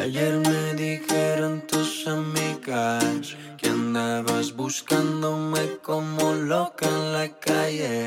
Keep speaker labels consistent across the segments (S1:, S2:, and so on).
S1: Ayer me dijeron tus amigas que andabas buscándome como loca en la calle.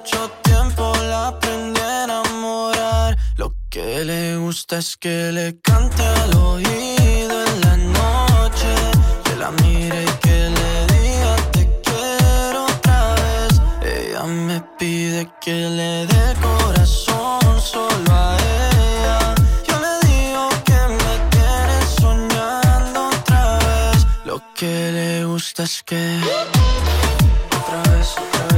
S1: Mucho tiempo la aprendí a enamorar. Lo que le gusta es que le cante al oído en la noche, que la mire y que le diga te quiero otra vez. Ella me pide que le dé corazón solo a ella. Yo le digo que me tiene soñando otra vez. Lo que le gusta es que otra vez, otra vez.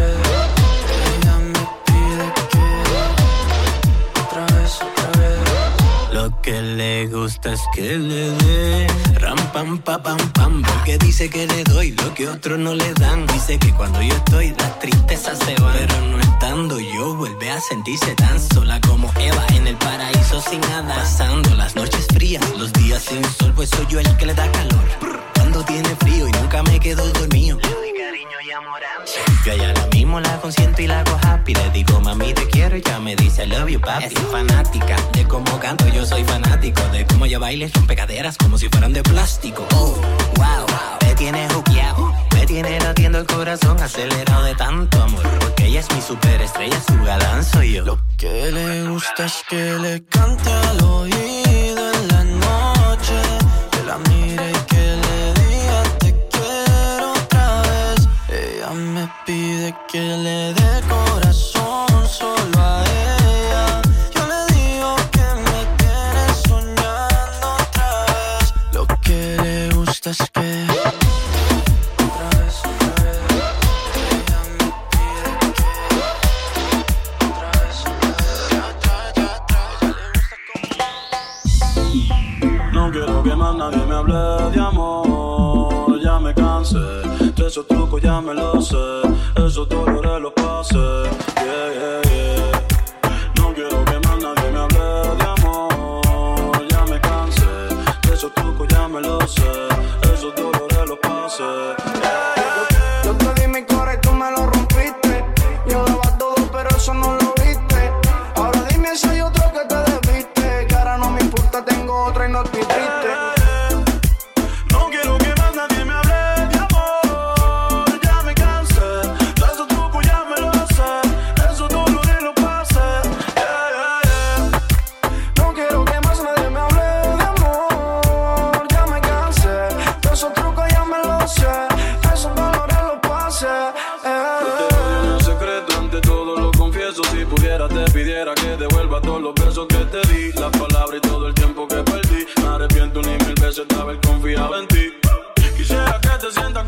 S2: Le gusta es que le dé ram pam pa pam pam porque dice que le doy lo que otros no le dan. Dice que cuando yo estoy las tristezas se van, pero no estando yo vuelve a sentirse tan sola como Eva en el paraíso sin nada. Pasando las noches frías, los días sin sol, pues soy yo el que le da calor. Cuando tiene frío y nunca me quedo dormido. Le doy cariño y amor Yo a ella la mismo la consiento y la hago happy. Le digo, mami, te quiero y ya me dice, I love you, papi. Es fanática de cómo canto, yo soy fanático. De cómo ella baila y rompe caderas como si fueran de plástico. Oh, wow, me tiene juqueado. Me tiene latiendo el corazón acelerado de tanto amor. Porque ella es mi superestrella, su galán soy yo.
S1: Lo que le gusta es que le cante al oído en la noche, que la mire y pide que le dé corazón
S3: se te
S4: haber confiado en ti. Quisiera que te sientas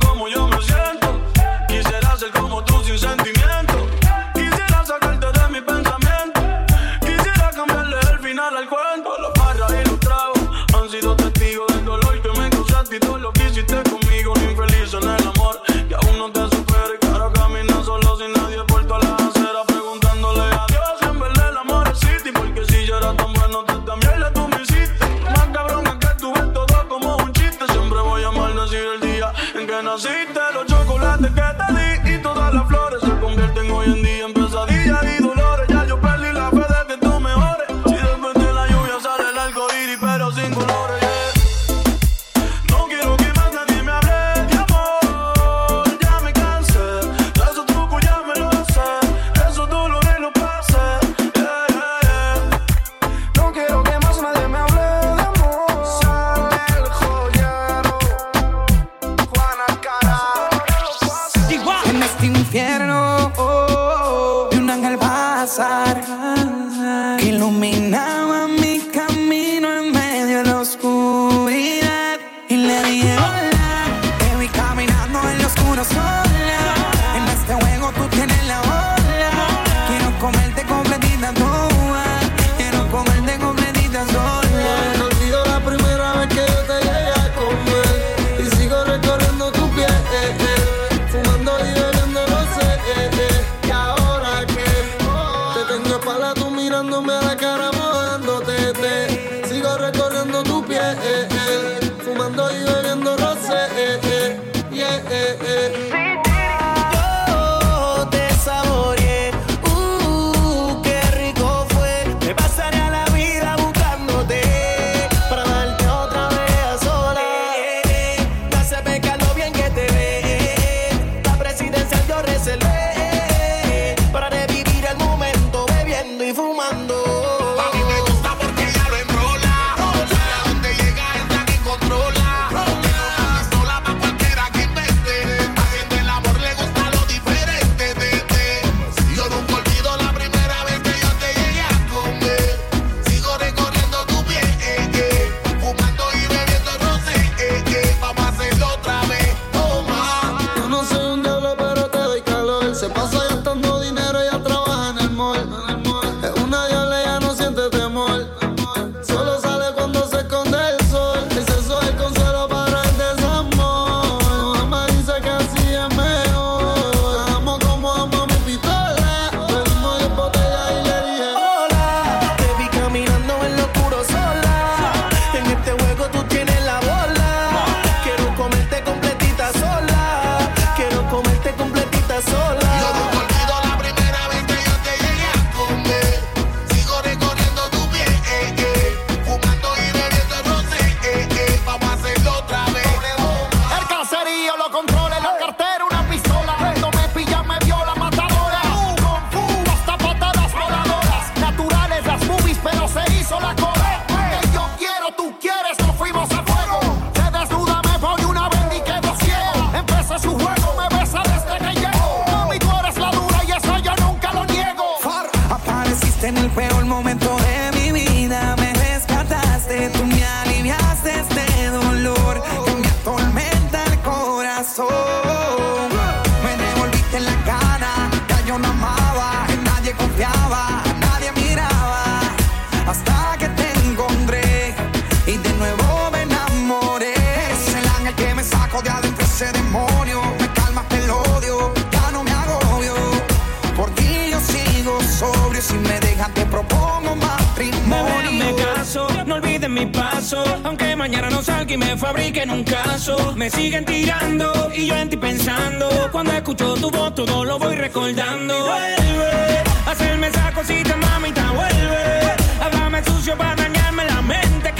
S4: me
S5: siguen tirando y yo en ti pensando. Cuando escucho tu voz todo lo voy recordando. Vuelve, hacerme esa cosita mamita, vuelve. Háblame sucio para dañarme la mente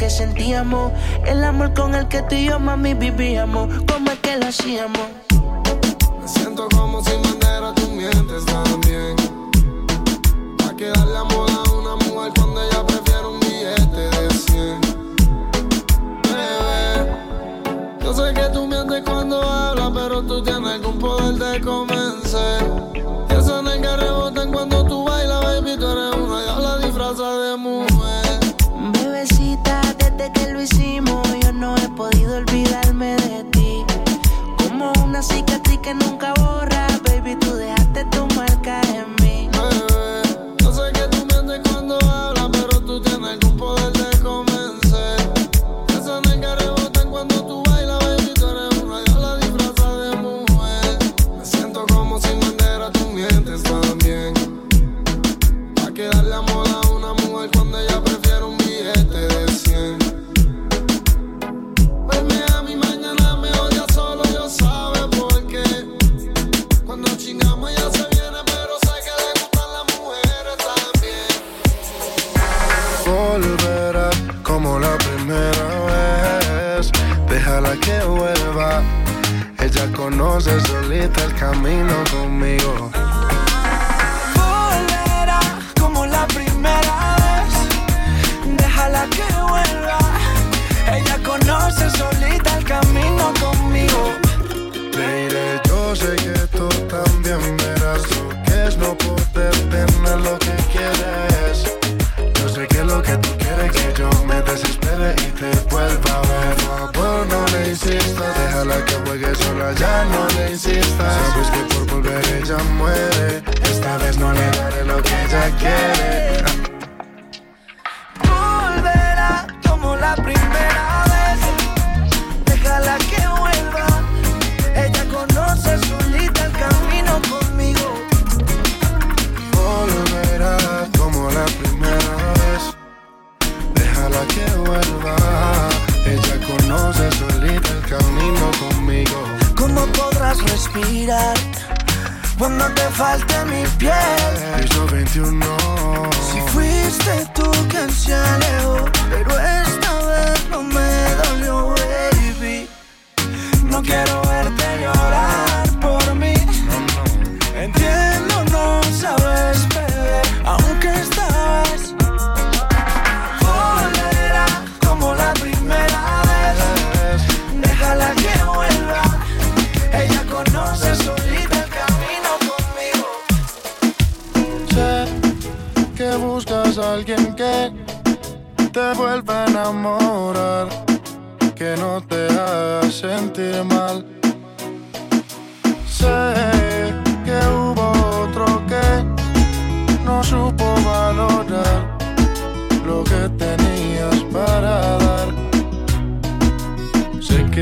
S5: que
S6: sentíamos, el amor con el que tú y yo, mami, vivíamos, como es que lo hacíamos.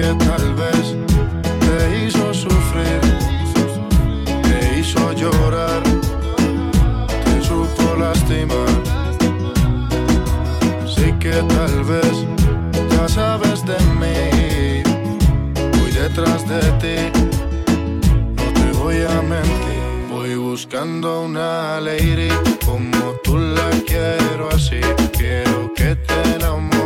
S7: que tal vez te hizo sufrir, te hizo llorar, te supo lastimar. Sí que tal vez ya sabes de
S6: mí,
S7: voy detrás de
S8: ti, no te voy a mentir. Voy buscando una
S9: lady como tú la quiero así, quiero que
S8: te
S6: enamores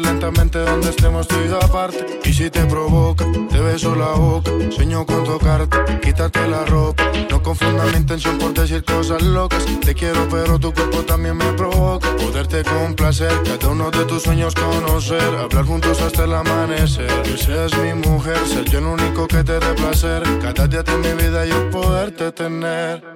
S6: Lentamente donde estemos tú y aparte. Y si te provoca, te beso la boca. Sueño con tocarte, quitarte la ropa. No confunda mi intención por decir cosas locas. Te quiero, pero tu cuerpo también me provoca. Poderte complacer, cada uno de tus sueños conocer. Hablar juntos hasta el amanecer. Que seas mi mujer, ser yo el único que te dé placer. Cada día de mi vida yo poderte tener.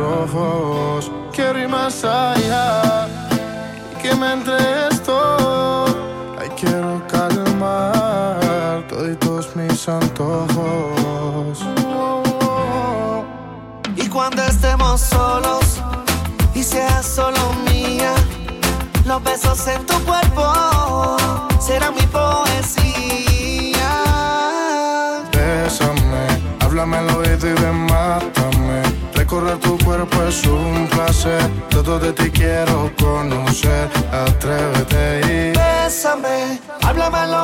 S6: ο και Κέρι de ti quiero conocer. Atrévete y
S10: Bésame, háblame al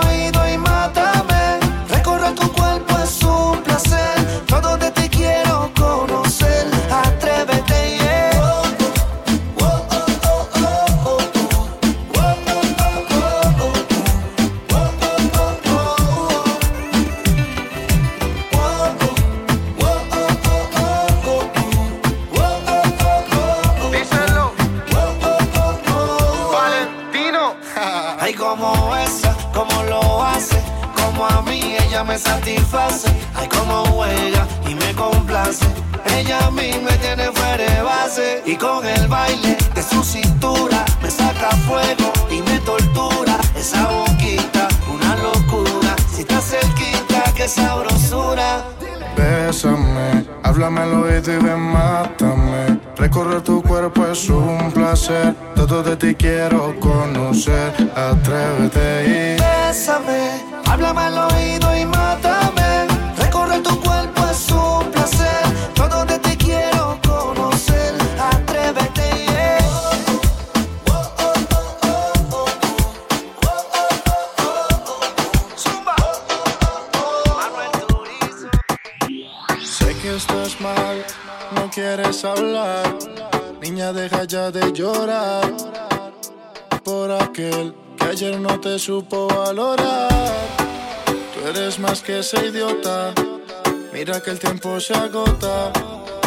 S6: Mira que el tiempo se agota.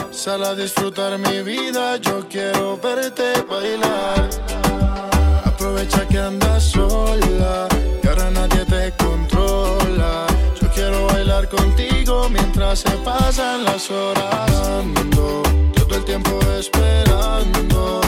S6: Sal a disfrutar mi vida, yo quiero verte bailar. Aprovecha que andas sola, que ahora nadie te controla. Yo quiero bailar contigo mientras se pasan las horas. Todo el tiempo esperando.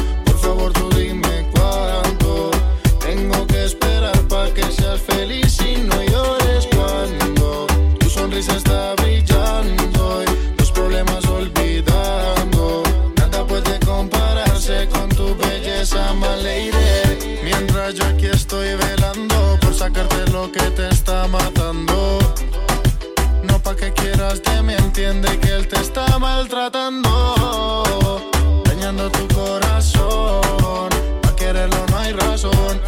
S6: Entiende que él te está maltratando. Dañando tu corazón. Pa' quererlo no hay razón.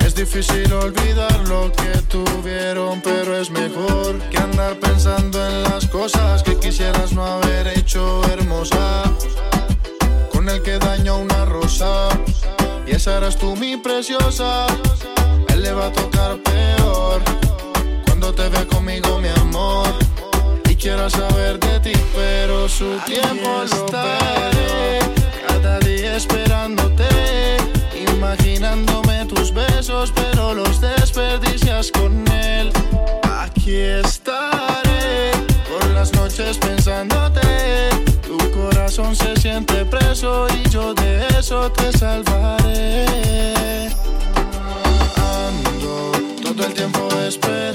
S6: Es difícil olvidar lo que tuvieron, pero es mejor que andar pensando en las cosas que quisieras no haber hecho hermosa. Con el que dañó una rosa. Y esa eras tú, mi preciosa. Él le va a tocar peor. Cuando te ve conmigo, mi amor quiera saber de ti, pero su tiempo estaré. Cada día esperándote, imaginándome tus besos, pero los desperdicias con él. Aquí estaré,
S11: por las noches pensándote. Tu
S1: corazón se siente preso y
S10: yo de eso te salvaré. Ando todo el tiempo esperando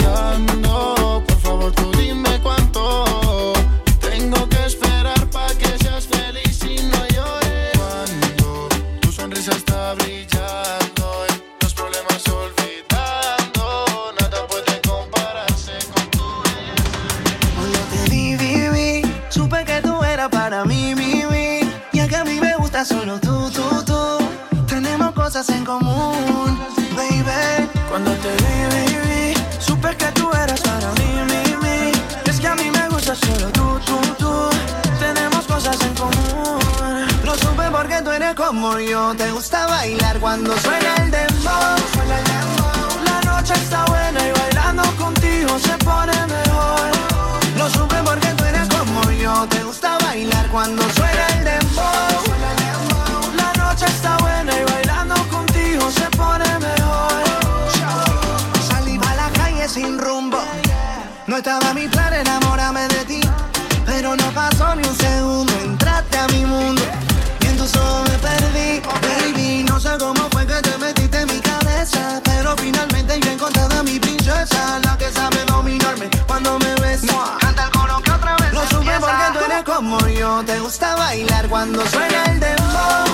S10: importa cómo fue que te metiste en mi cabeza, pero finalmente yo he encontrado a mi princesa, la que sabe dominarme cuando me besa. Canta el coro que otra vez Lo supe porque tú eres como yo, te gusta bailar cuando suena el dembow.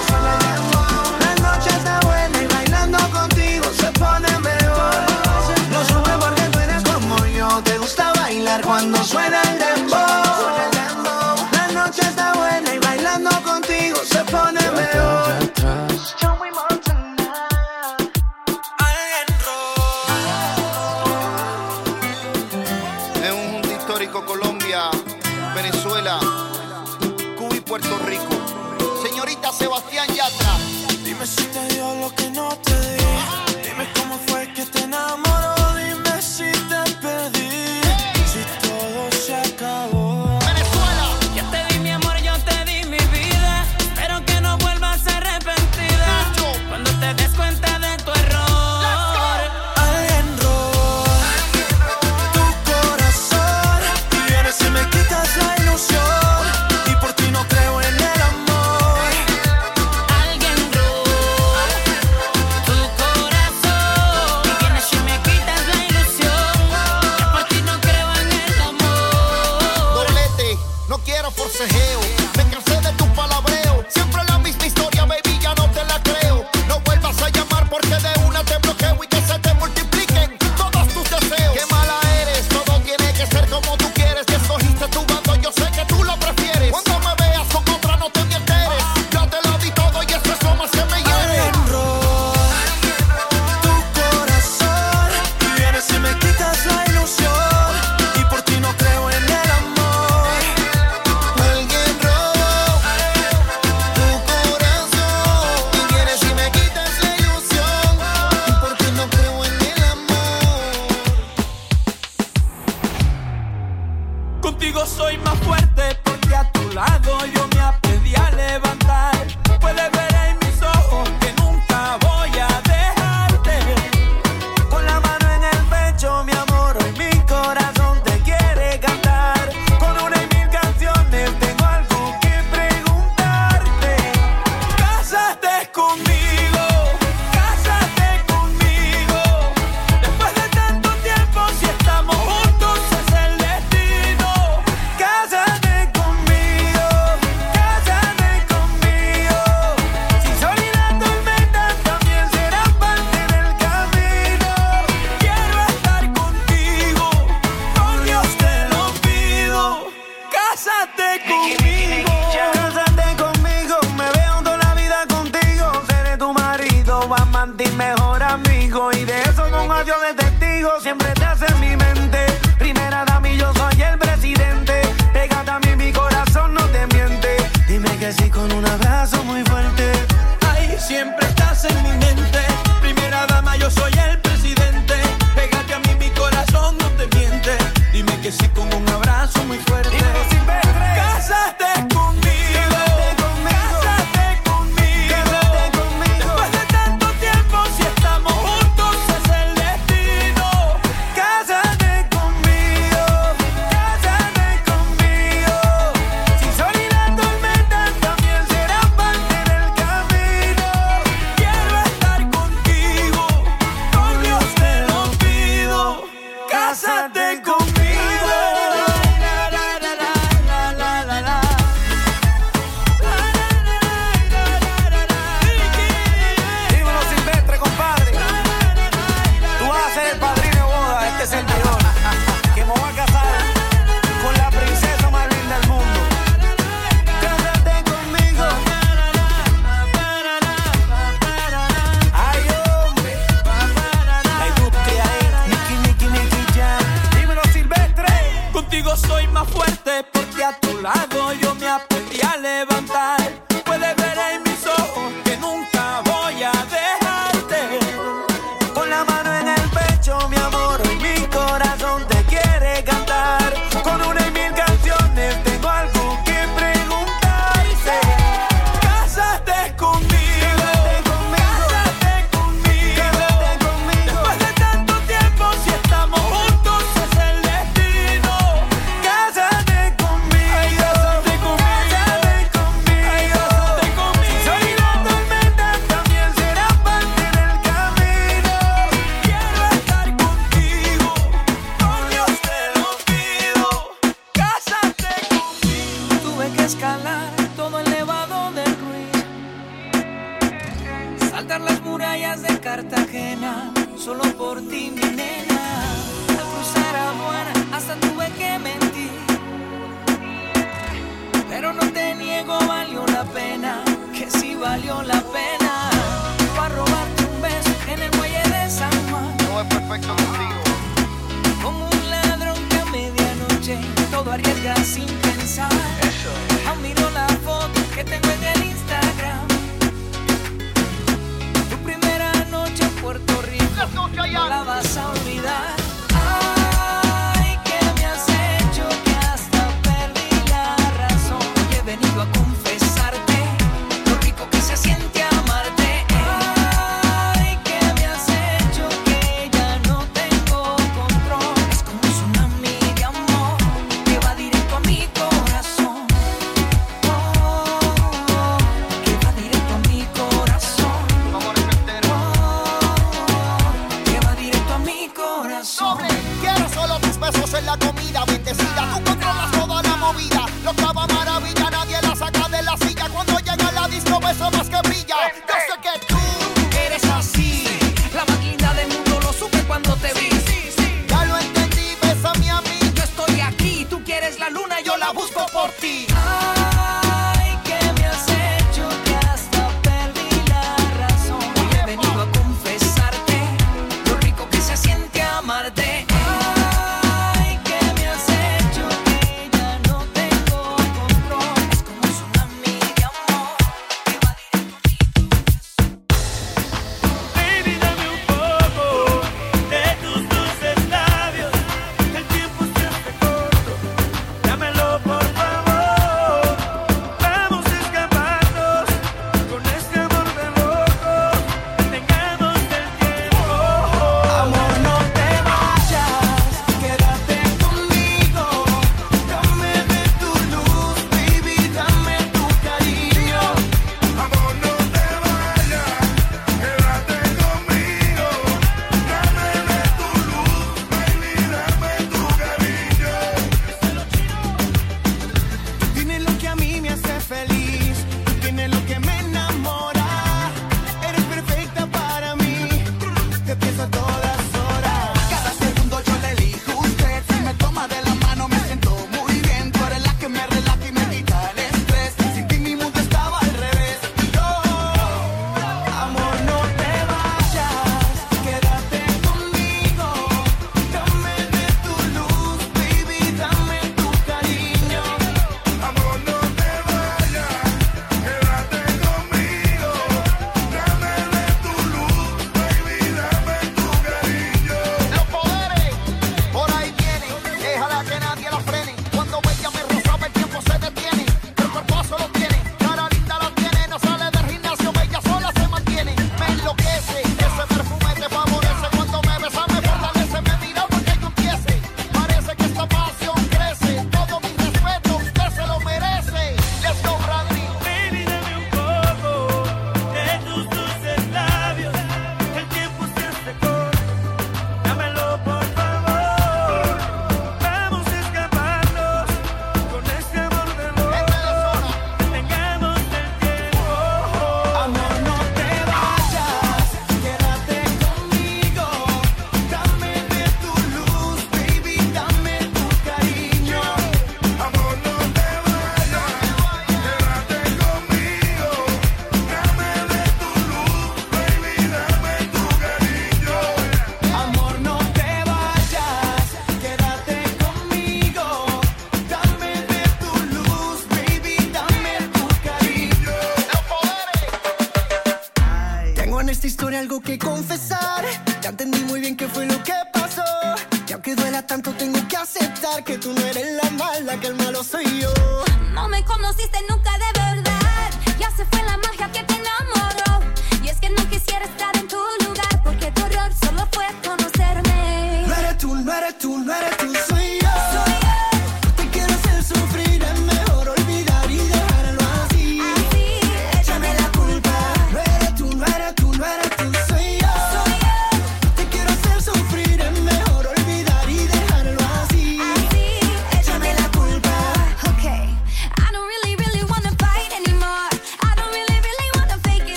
S1: La noche está buena y bailando contigo se pone mejor.
S10: Lo supe porque tú eres como yo, te gusta bailar cuando suena el dembow.
S1: La noche está buena y bailando contigo se pone mejor.
S12: Señorita Sebastián
S1: Eu me
S12: cansei de tu
S1: palabra. Lado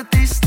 S13: artista.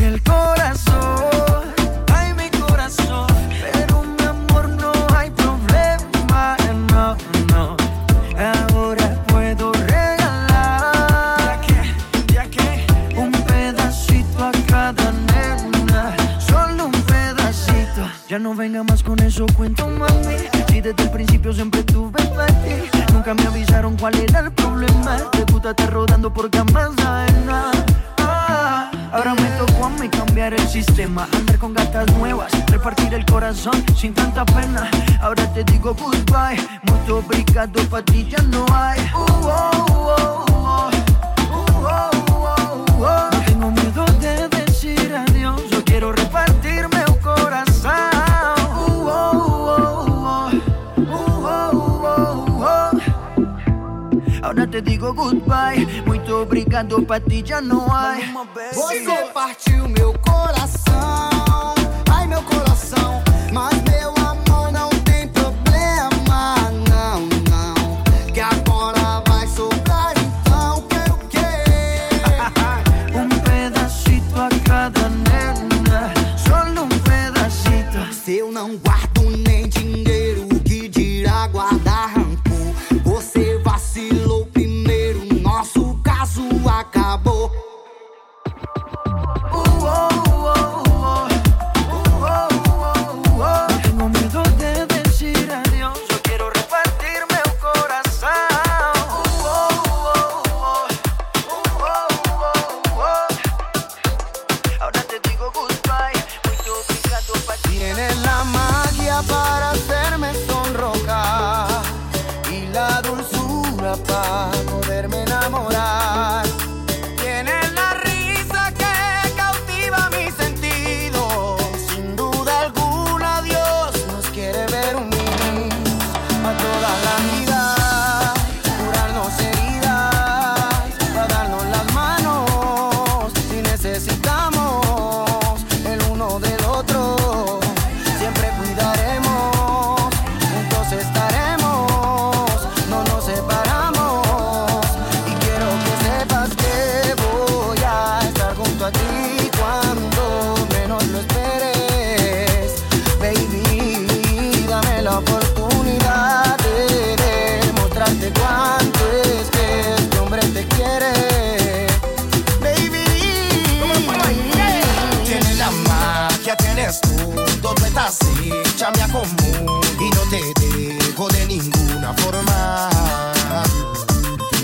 S13: magia
S14: tienes
S15: tú, todo está así, chamia común y no te dejo de ninguna forma.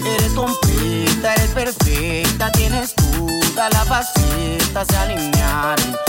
S14: Eres completa, eres perfecta, tienes toda la
S10: faceta se alinearon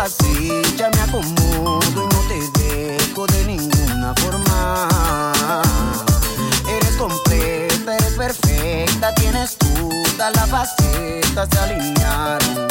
S16: así, ya me
S10: acomodo y no te dejo de ninguna forma. Eres completa, eres perfecta, tienes todas las facetas
S17: de
S18: alinear.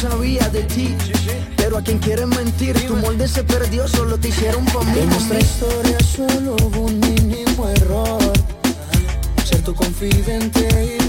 S18: sabía de ti. Pero a quien quieren mentir, tu molde se perdió, solo te hicieron pa' mí. En nuestra historia solo hubo un mínimo error. Ser tu confidente y